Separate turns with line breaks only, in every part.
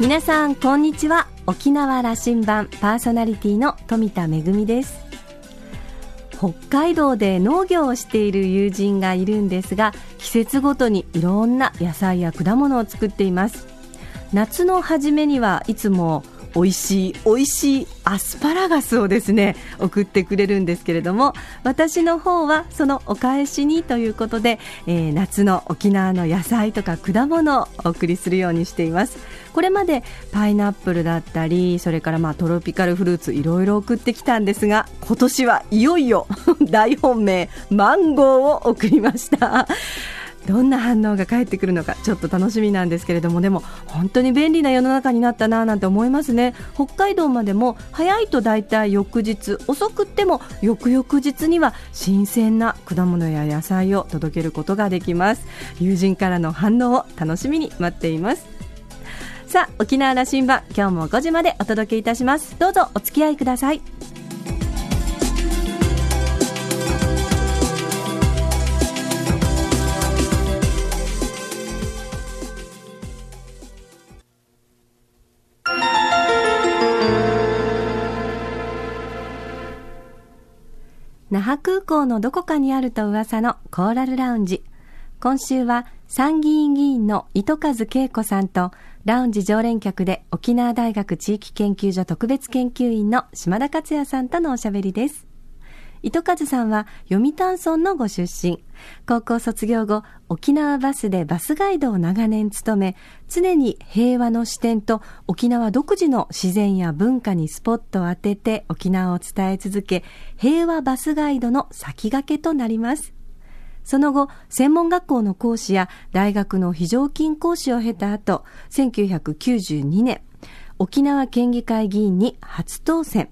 皆さんこんにちは。沖縄羅針盤パーソナリティの富田恵です。北海道で農業をしている友人がいるんですが季節ごとにいろんな野菜や果物を作っています。夏の初めにはいつも美味しい美味しいアスパラガスをですね送ってくれるんですけれども私の方はそのお返しにということで、えー、夏の沖縄の野菜とか果物をお送りするようにしています。これまでパイナップルだったりそれからまあトロピカルフルーツいろいろ送ってきたんですが今年はいよいよ 大本命マンゴーを送りました。どんな反応が返ってくるのかちょっと楽しみなんですけれどもでも本当に便利な世の中になったななんて思いますね。北海道までも早いと大体翌日遅くっても翌々日には新鮮な果物や野菜を届けることができます。友人からの反応を楽しみに待っています。さあ沖縄羅針盤今日も5時までお届けいたします。どうぞお付き合いください。那覇空港のどこかにあると噂のコーラルラウンジ。今週は参議院議員の糸数恵子さんとラウンジ常連客で沖縄大学地域研究所特別研究員の島田克也さんとのおしゃべりです。糸数さんは読谷村のご出身。高校卒業後、沖縄バスでバスガイドを長年務め、常に平和の視点と沖縄独自の自然や文化にスポットを当てて沖縄を伝え続け、平和バスガイドの先駆けとなります。その後、専門学校の講師や大学の非常勤講師を経た後、1992年、沖縄県議会議員に初当選。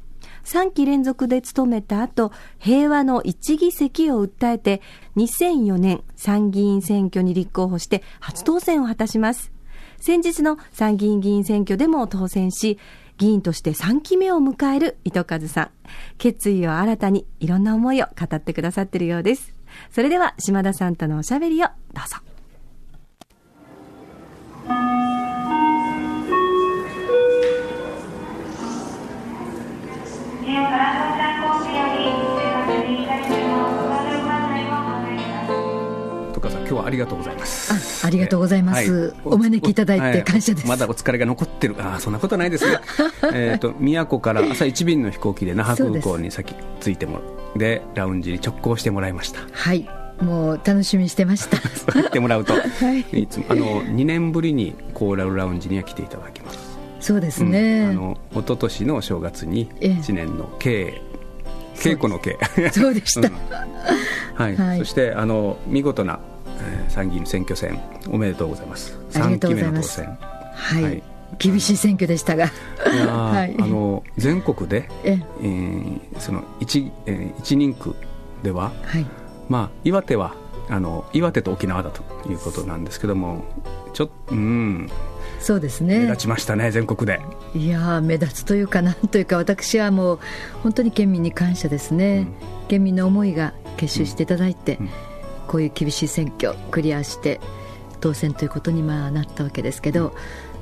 3期連続で務めた後、平和の一議席を訴えて、2004年参議院選挙に立候補して初当選を果たします。先日の参議院議員選挙でも当選し、議員として3期目を迎える糸数さん。決意を新たにいろんな思いを語ってくださっているようです。それでは島田さんとのおしゃべりをどうぞ。
今日はありがとうございます。
あありがとうございます、はい、お招きいただいて感謝です、
まだお疲れが残ってる。あそんなことないですね えっと宮古から朝一便の飛行機で那覇空港に先着いてもでラウンジに直行してもらいました。
はい。もう楽しみにしてました。
言ってもらうと、はい、いつもあの2年ぶりにコーラルラウンジには来ていただき
そうですね、うん、あ
の一昨年の正月に1年の計稽古の稽
そうでした、うん、
はい、はい、そしてあの見事な参議院選挙戦おめでとうございます。
3期目の当選。はい、はい、厳しい選挙でしたが。
はい、あの全国でえ、え。ー、その 1, えー、1人区では、はい、まあ岩手はあの岩手と沖縄だということなんですけどもちょっとうん
そうですね。
目立ちましたね全国で。
いや目立つというかなんというか私はもう本当に県民に感謝ですね、うん、県民の思いが結集していただいて、うん。うんこういう厳しい選挙クリアして当選ということにまあなったわけですけど、うん、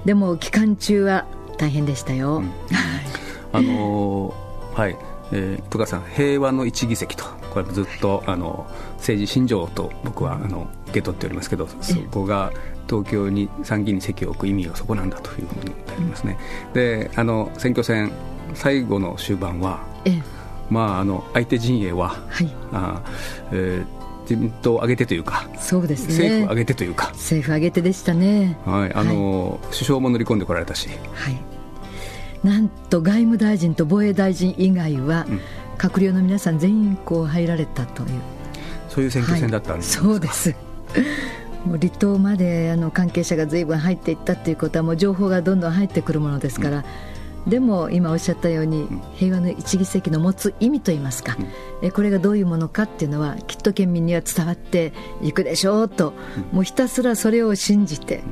でも期間中は大変でしたよ。うん、
あのー、はい。えー、戸川さん平和の一議席とこれずっとあの政治信条と僕はあの受け取っておりますけどそこが東京に参議院に席を置く意味がそこなんだというふうにありますね。であの選挙戦最後の終盤は、まあ、あの相手陣営は、はい、あえー自民党を挙げてというか、
そうですね、
政府挙げてというか、
政府挙げてでしたね、
はいあの、はい、首相も乗り込んでこられたし、
はい、なんと外務大臣と防衛大臣以外は、うん、閣僚の皆さん全員こう入られたという、
そういう選挙戦だったんです、
はい、そうです。もう離島まであの関係者がずいぶん入っていったということはもう情報がどんどん入ってくるものですから、うん。でも今おっしゃったように平和の一議席の持つ意味といいますか、えこれがどういうものかっていうのはきっと県民には伝わっていくでしょうと、もうひたすらそれを信じて、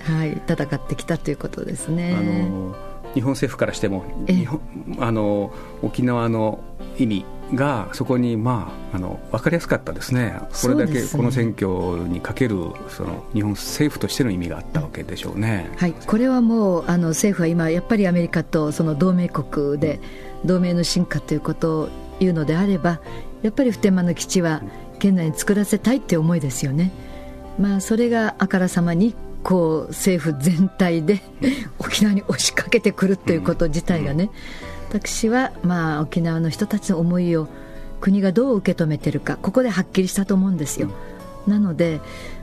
はい、戦ってきたということですね。あの
日本政府からしても日本あの沖縄の意味がそこに、まあ、あの分かりやすかったですね、これだけこの選挙にかけるその日本政府としての意味があったわけでしょうね、
はい、これはもうあの政府は今、やっぱりアメリカとその同盟国で、同盟の進化ということを言うのであれば、やっぱり普天間の基地は県内に作らせたいって思いですよね。まあ、それがあからさまにこう政府全体で 沖縄に押しかけてくるということ自体がね、私はまあ沖縄の人たちの思いを国がどう受け止めてるかここではっきりしたと思うんですよ、なので、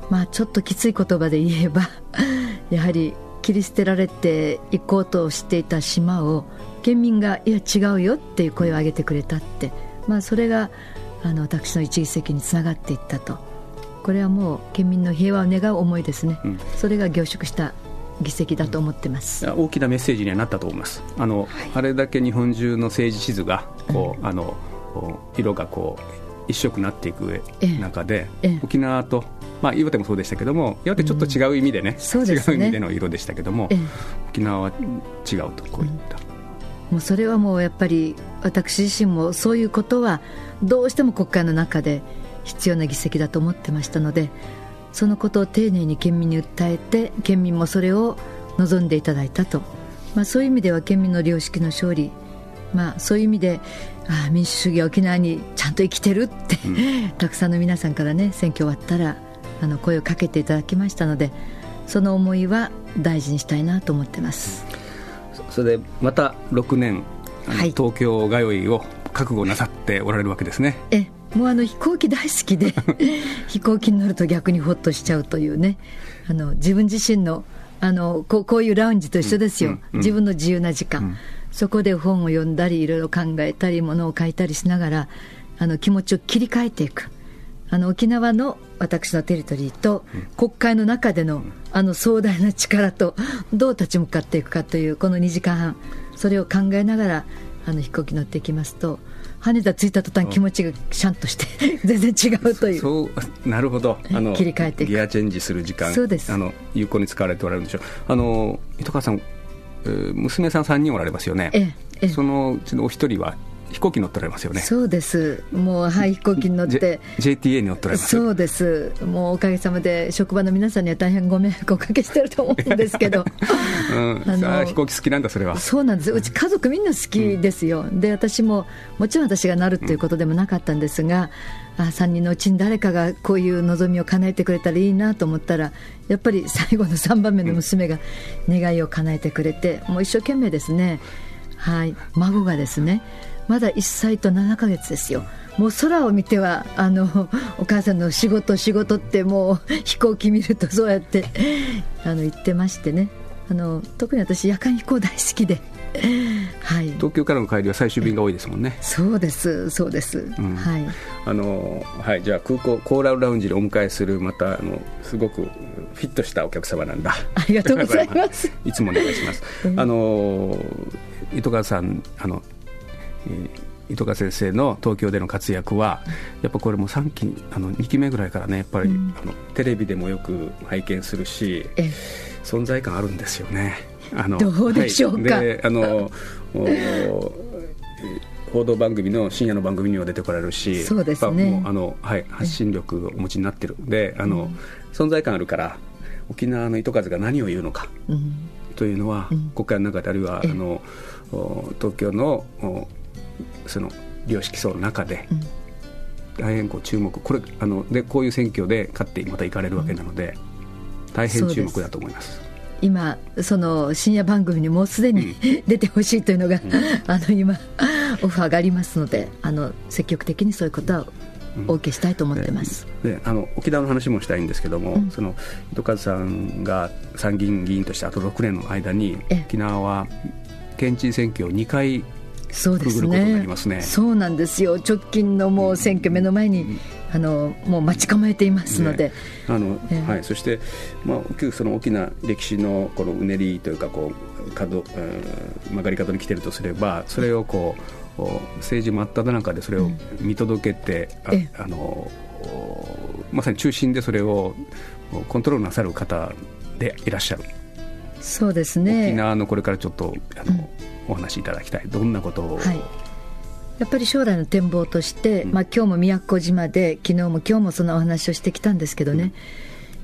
まあ、ちょっときつい言葉で言えば やはり切り捨てられていこうとしていた島を県民がいや違うよっていう声を上げてくれたって、まあ、それがあの私の一議席につながっていったと。これはもう県民の平和を願う思いですね、うん、それが凝縮した議席だと思ってます。
大きなメッセージにはなったと思います。あの、はい、あれだけ日本中の政治地図がこう、うん、あの色がこう一色になっていく中で、沖縄と、まあ、岩手もそうでしたけども岩手ちょっと違う意味でねうんでね、違う意味での色でしたけども、沖縄は違うとこういった。
もうそれはもうやっぱり私自身もそういうことはどうしても国会の中で必要な議席だと思ってましたのでそのことを丁寧に県民に訴えて県民もそれを望んでいただいたと、まあ、そういう意味では県民の良識の勝利、まあ、そういう意味であ民主主義は沖縄にちゃんと生きてるって、うん、たくさんの皆さんからね選挙終わったらあの声をかけていただきましたのでその思いは大事にしたいなと思ってます。
それでまた6年、はい、東京通いを覚悟なさっておられるわけですね。
えもうあの飛行機大好きで 飛行機に乗ると逆にほっとしちゃうというね。あの自分自身のあのこうこういうラウンジと一緒ですよ、うんうんうん、自分の自由な時間、うん、そこで本を読んだりいろいろ考えたりものを書いたりしながらあの気持ちを切り替えていく。あの沖縄の私のテリトリーと国会の中でのあの壮大な力とどう立ち向かっていくかというこの2時間半。それを考えながらあの飛行機乗っていきますと羽田着いた途端気持ちがシャンとして全然違うという。
そうなるほど。あの切り替えてギアチェンジする時間。
そうです。
あの有効に使われておられるんでしょう。あの糸川さん、えー、娘さん3人おられますよね、ええええ、そのうちのお一人は飛行機乗っておられますよね。
そうです。もうはい飛行機に乗って。
J、JTA に乗っておられます。
そうです。もうおかげさまで職場の皆さんには大変ご迷惑をおかけしてると思うんですけど、
うん、飛行機好きなんだそれは。
そうなんです。うち家族みんな好きですよ、うん、で私ももちろん私がなるということでもなかったんですが、うん、あ3人のうちに誰かがこういう望みを叶えてくれたらいいなと思ったらやっぱり最後の3番目の娘が願いを叶えてくれて、もう一生懸命ですね。はい。孫がですねまだ1歳と7ヶ月ですよ。もう空を見てはあのお母さんの仕事仕事ってもう飛行機見るとそうやってあの言ってましてねあの特に私夜間飛行大好きで。
はい、東京からの帰りは最終便が多いですもんね。
そうです、そうです。うん、はい。
あの、はい、じゃあ空港コーラルラウンジでお迎えする、また、あの、すごくフィットしたお客様なんだ。
ありがとうございます。
いつもお願いします。あの、糸川さん、あの、糸川先生の東京での活躍はやっぱこれも3期あの2期目ぐらいからねやっぱり、うん、あのテレビでもよく拝見するし存在感あるんですよね。
あのどうでしょうか、はい、
であの報道番組の深夜の番組には出てこられるし
そうですね。
あの、はい、発信力をお持ちになってる。であの、うん、存在感あるから沖縄の糸数が何を言うのか、うん、というのは、国会の中であるいはあの東京のその良識層の中で、大変こう注目。これあのでこういう選挙で勝ってまた行かれるわけなので、大変注目だと思います。
今その深夜番組にもうすでに、うん、出てほしいというのが、うん、あの今 オファーがありますのであの積極的にそういうことはお受けしたいと思ってます、
うん、であの沖縄の話もしたいんですけども、その糸数さんが参議院議員としてあと6年の間に沖縄は県知事選挙を2回そうですね、ね、
そうなんですよ。直近のもう選挙目の前に、うん、あのもう待ち構えていますので、ね、
あの、えー、はい、そして、まあ、大きくその大きな歴史のこのうねりというかこう角、えー、曲がり角に来てるとすればそれをこう政治真っ只中でそれを見届けて、うん、ああのまさに中心でそれをコントロールなさる方でいらっしゃる。
そうですね。
沖縄のこれからちょっとあの、うん。お話しいただきたい。どんなことを、はい、
やっぱり将来の展望として、まあ今日も宮古島で、昨日も今日もそのお話をしてきたんですけどね、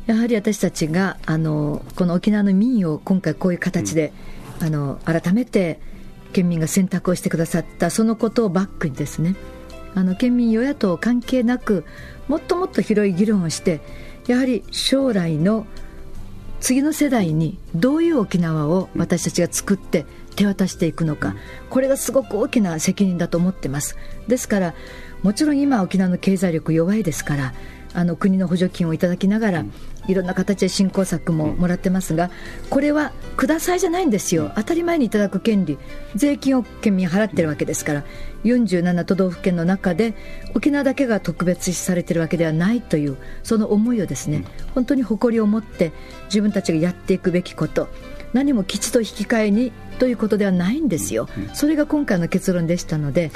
やはり私たちがあのこの沖縄の民意を今回、こういう形で、あの改めて県民が選択をしてくださった、そのことをバックにですね、あの県民、与野党関係なく、もっともっと広い議論をして、やはり将来の次の世代にどういう沖縄を私たちが作って手渡していくのか、これがすごく大きな責任だと思ってます。ですからもちろん今沖縄の経済力弱いですからあの国の補助金をいただきながら、いろんな形で振興策ももらってますが、これはくださいじゃないんですよ、当たり前にいただく権利、税金を県民払ってるわけですから、47都道府県の中で、沖縄だけが特別視されてるわけではないという、その思いをですね、本当に誇りを持って、自分たちがやっていくべきこと、何も基地と引き換えにということではないんですよ、それが今回の結論でしたので、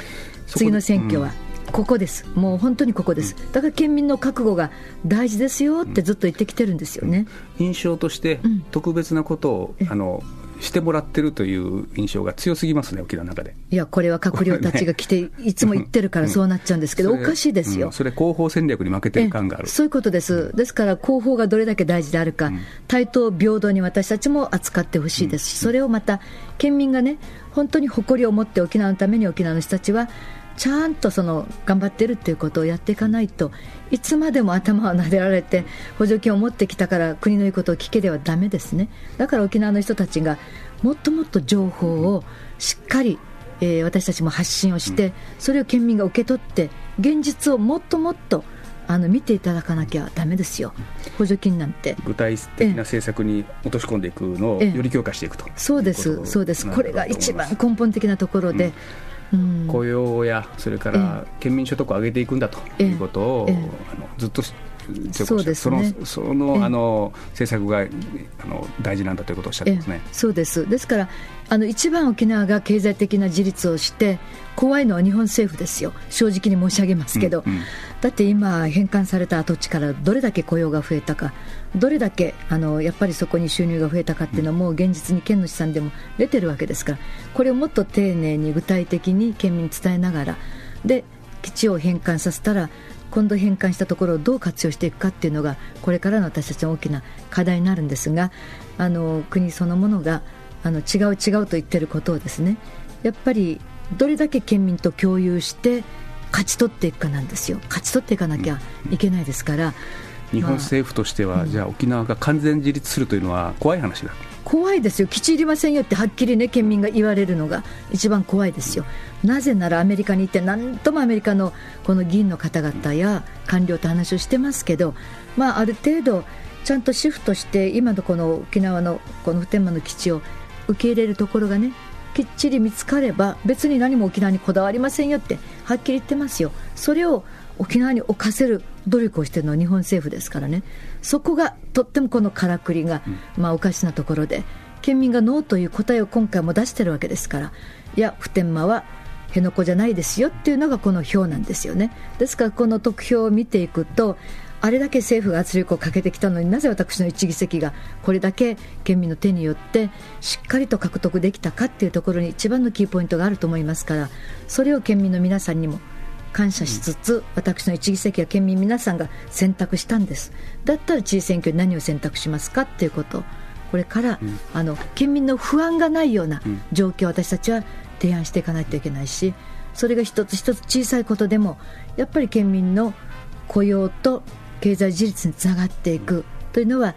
次の選挙は。ここです、もう本当にここです、だから県民の覚悟が大事ですよってずっと言ってきてるんですよね、
印象として特別なことを、あのしてもらってるという印象が強すぎますね、沖縄の中で。
いや、これは閣僚たちが来て、いつも言ってるからそうなっちゃうんですけど、おかしいですよ、
それ、広報戦略に負けてる感がある。
そういうことです、ですから広報がどれだけ大事であるか、対等平等に私たちも扱ってほしいですし、それをまた、県民がね、本当に誇りを持って沖縄のために沖縄の人たちはちゃんとその頑張ってるっていうことをやっていかないといつまでも頭を撫でられて補助金を持ってきたから国の言うことを聞けではだめですね。だから沖縄の人たちがもっともっと情報をしっかり、えー、私たちも発信をしてそれを県民が受け取って現実をもっともっとあの見ていただかなきゃだめですよ、補助金なんて。
具体的な政策に落とし込んでいくのをより強化していくと。
そうです、そうです、これが一番根本的なところで、
雇用やそれから県民所得を上げていくんだということを、あのずっとそうですね、そのそのあの政策があの大事なんだということをおっしゃってますね。
そうです。ですからあの一番沖縄が経済的な自立をして怖いのは日本政府ですよ。正直に申し上げますけど、うんうん、だって今返還された跡地からどれだけ雇用が増えたか。どれだけあのやっぱりそこに収入が増えたかっていうのはもう現実に県の試算でも出てるわけですから。これをもっと丁寧に具体的に県民に伝えながら。で基地を返還させたら今度返還したところをどう活用していくかっていうのがこれからの私たちの大きな課題になるんですがあの国そのものがあの違う違うと言ってることをですねやっぱりどれだけ県民と共有して勝ち取っていくかなんですよ。勝ち取っていかなきゃいけないですから、
日本政府としては、まあ、じゃあ沖縄が完全自立するというのは怖い話だ
怖いですよ、基地いりませんよってはっきりね、県民が言われるのが一番怖いですよ、なぜならアメリカに行って、何ともアメリカのこの議員の方々や官僚と話をしてますけど、まあ、ある程度、ちゃんとシフトして、今のこの沖縄のこの普天間の基地を受け入れるところがね、きっちり見つかれば、別に何も沖縄にこだわりませんよって、はっきり言ってますよ。それを沖縄に置かせる努力をしているのは日本政府ですからね、そこがとってもこのからくりが、まあ、おかしなところで、県民がノーという答えを今回も出してるわけですから、いや、普天間は辺野古じゃないですよっていうのがこの票なんですよね。ですから、この得票を見ていくと、あれだけ政府が圧力をかけてきたのになぜ私の一議席がこれだけ県民の手によってしっかりと獲得できたかっていうところに一番のキーポイントがあると思いますからそれを県民の皆さんにも感謝しつつ、私の一議席は県民皆さんが選択したんです。だったら知事選挙に何を選択しますかっていうこと。これから、うん、あの県民の不安がないような状況を私たちは提案していかないといけないしそれが一つ一つ小さいことでもやっぱり県民の雇用と経済自立につながっていくというのは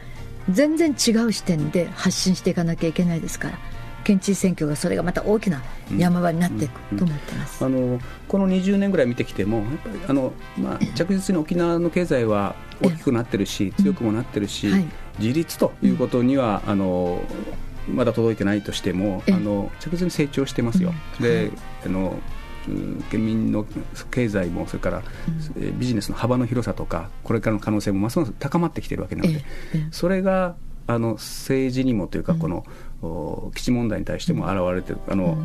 全然違う視点で発信していかなきゃいけないですから。県知事選挙がそれがまた大きな山場になっていくと思ってます、
あのこの20年ぐらい見てきても、やっぱりあの、まあ、着実に沖縄の経済は大きくなってるし、強くもなってるし、はい、自立ということには、あのまだ届いてないとしても、あの着実に成長してますよ。で、あの県民の経済もそれから、ビジネスの幅の広さとかこれからの可能性もますます高まってきているわけなので、それがあの政治にもというか、この、基地問題に対しても現れてる、あの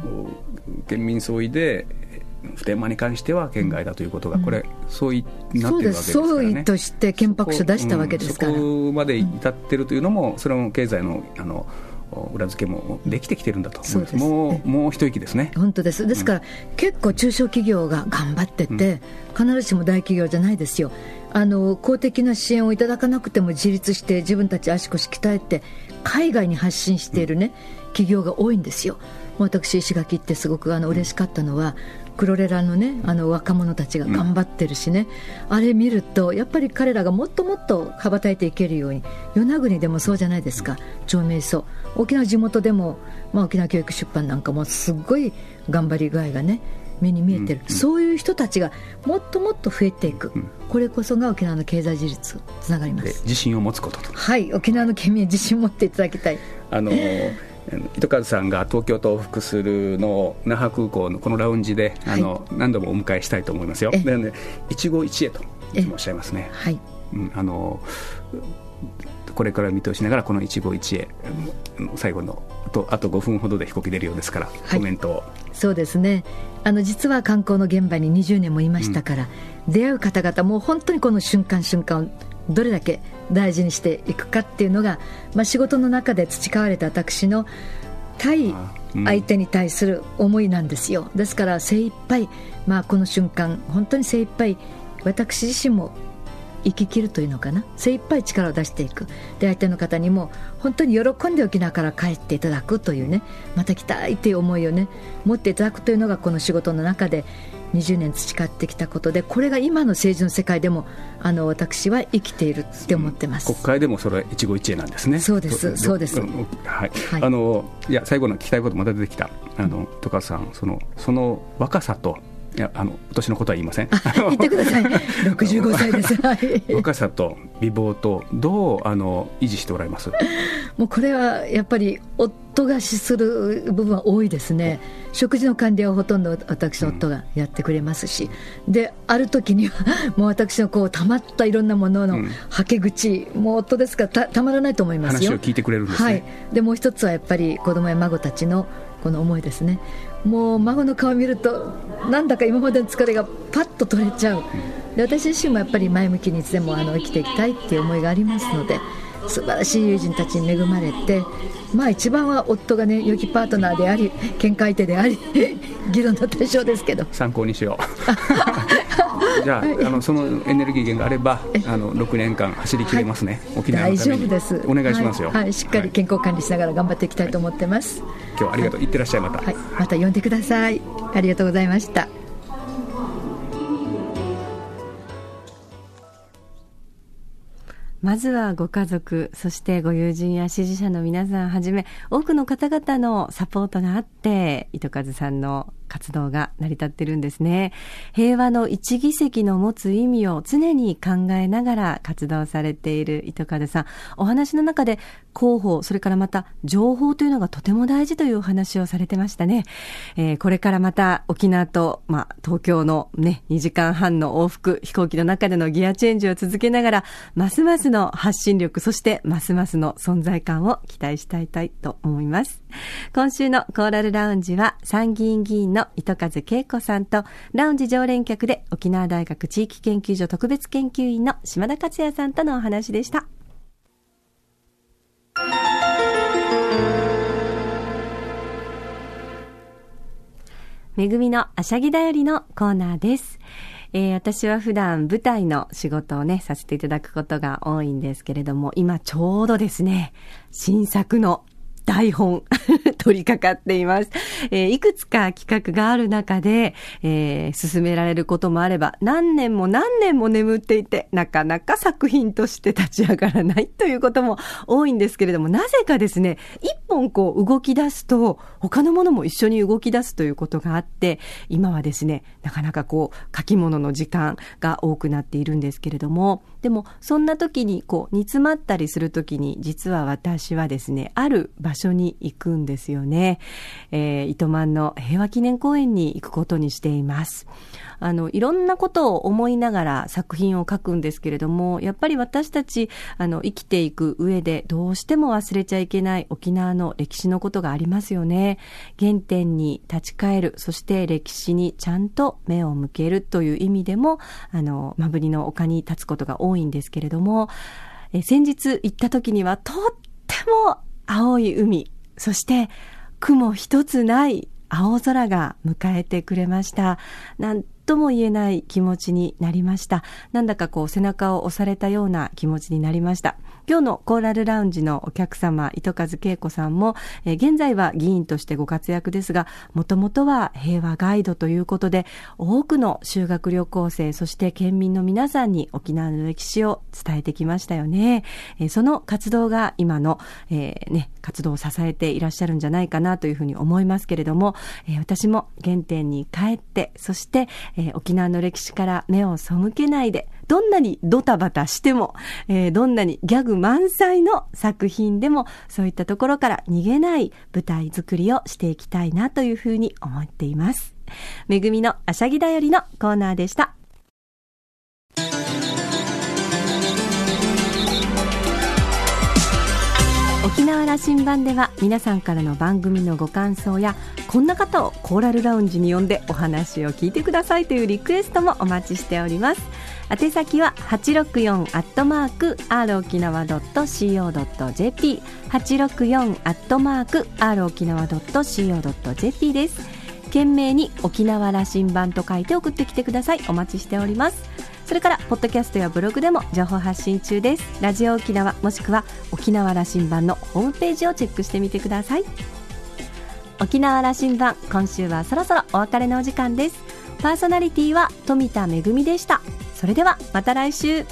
県民総意で普天間に関しては県外だということが、これ、総意になってるわけですからね。総
意として憲白書出したわけですから。
そこまで至ってるというのも、それも経済のあの裏付けもできてきてるんだと。思います、もうもう一息ですね。
本当です、ですから、うん、結構、中小企業が頑張ってて、うん、必ずしも大企業じゃないですよ、あの公的な支援をいただかなくても自立して、自分たち足腰鍛えて、海外に発信しているね、うん、企業が多いんですよ。私、石垣ってすごくあの嬉しかったのは、クロレラのねあの若者たちが頑張ってるしね、うん、あれ見るとやっぱり彼らがもっともっと羽ばたいていけるように与那国でもそうじゃないですか。長命層沖縄地元でも、まあ、沖縄教育出版なんかもすごい頑張り具合がね目に見えてる、うん、そういう人たちがもっともっと増えていく、うん、これこそが沖縄の経済自立つながります。
自信を持つことと。
はい沖縄の県民自信を持っていただきたい。
あのー糸数さんが東京と往復するのを那覇空港のこのラウンジで、あの何度もお迎えしたいと思いますよ。でね、一期一会といつもおっしゃいますね。はい、うん、あのこれから見通しながらこの一期一会最後のとあと5分ほどで飛行機出るようですから、はい、コメントを。
そうですね。あの実は観光の現場に20年もいましたから、うん、出会う方々もう本当にこの瞬間瞬間をどれだけ大事にしていくかっていうのが、まあ、仕事の中で培われた私の対相手に対する思いなんですよ、ですから精一杯、まあこの瞬間本当に精一杯私自身も生き切るというのかな？精一杯力を出していく。で相手の方にも本当に喜んで沖縄から帰っていただくというね。また来たいという思いをね持っていただくというのがこの仕事の中で20年培ってきたことでこれが今の政治の世界でもあの私は生きているって思ってます。
国会でもそれは一期一会なんですね。
そうですそうです、はい、
はい、あのいや最後の聞きたいことまた出てきた。あの戸川さんそのその若さといやあの年のことは言いません。
言ってください。65歳です、はい、
若さと美貌とどうあの維持しておられます。
もうこれはやっぱり夫が資する部分は多いですね。食事の管理はほとんど私の夫がやってくれますし、うん、である時にはもう私のこうたまったいろんなもののはけ口、うん、もう夫ですからたたまらないと思いますよ。
話を聞いてくれるんです、ね、はい、
でもう一つはやっぱり子供や孫たちのこの思いですねもう孫の顔を見るとなんだか今までの疲れがパッと取れちゃう。で私自身もやっぱり前向きにいつでもあの生きていきたいっていう思いがありますので素晴らしい友人たちに恵まれてまあ一番は夫がね良きパートナーであり喧嘩相手であり 議論の対象ですけど。
参考にしよう。じゃあはい、あのそのエネルギー源があればあの6年間走りきれますね、はい、沖縄のために。大丈夫です。お願いしますよ、
はい、はい、しっかり健康管理しながら頑張っていきたいと思ってます、
今日はありがとう、い、ってらっしゃい。また、はい、
また呼んでください。ありがとうございました
まずはご家族、そしてご友人や支持者の皆さんはじめ、多くの方々のサポートがあって、糸数さんの活動が成り立ってるんですね。平和の一議席の持つ意味を常に考えながら活動されている糸数さん。お話の中で広報、それからまた情報というのがとても大事というお話をされてましたね。えー、これからまた沖縄と、まあ、東京のね、2時間半の往復飛行機の中でのギアチェンジを続けながら、ますますの発信力、そしてますますの存在感を期待したいと思います。今週のコーラルラウンジは参議院議員のの糸数恵子さんと、ラウンジ常連客で沖縄大学地域研究所特別研究員の島田克也さんとのお話でした。めぐみのあしゃぎだよりのコーナーです。えー、私は普段舞台の仕事をね、させていただくことが多いんですけれども、今ちょうどですね、新作の台本取り掛かっています。えー、いくつか企画がある中で、えー、進められることもあれば、何年も何年も眠っていて、なかなか作品として立ち上がらないということも多いんですけれども、なぜかですね、一本こう動き出すと、他のものも一緒に動き出すということがあって、今はですね、なかなかこう、書き物の時間が多くなっているんですけれども、でも、そんな時にこう、煮詰まったりする時に、実は私はですね、ある場所に行くんですよね。えー、糸満の平和記念公園に行くことにしています。あの、いろんなことを思いながら作品を書くんですけれども、やっぱり私たち、あの、生きていく上でどうしても忘れちゃいけない沖縄の歴史のことがありますよね。原点に立ち返る、そして歴史にちゃんと目を向けるという意味でも、あの、まぶりの丘に立つことが多多いんですけれども、え先日行った時にはとっても青い海、そして雲一つない青空が迎えてくれました。なんとも言えない気持ちになりました。なんだかこう背中を押されたような気持ちになりました。今日のコーラルラウンジのお客様、糸数恵子さんも、え、現在は議員としてご活躍ですが、もともとは平和ガイドということで、多くの修学旅行生、そして県民の皆さんに沖縄の歴史を伝えてきましたよね。え、その活動が今の、えー、ね、活動を支えていらっしゃるんじゃないかなというふうに思いますけれども、え、私も原点に帰って、そして、え、沖縄の歴史から目を背けないで、どんなにドタバタしても、えー、どんなにギャグ満載の作品でも、そういったところから逃げない舞台作りをしていきたいなというふうに思っています。めぐみのあしゃぎだよりのコーナーでした。沖縄羅針盤では皆さんからの番組のご感想やこんな方をコーラルラウンジに呼んでお話を聞いてくださいというリクエストもお待ちしております宛先は864アットマーク r 沖縄 .co.jp 864アットマーク r 沖縄 .co.jp です。懸命に沖縄羅針盤と書いて送ってきてください。お待ちしております。それからポッドキャストやブログでも情報発信中です。ラジオ沖縄もしくは沖縄羅針盤のホームページをチェックしてみてください。沖縄羅針盤今週はそろそろお別れのお時間です。パーソナリティは富田恵でした。それではまた来週。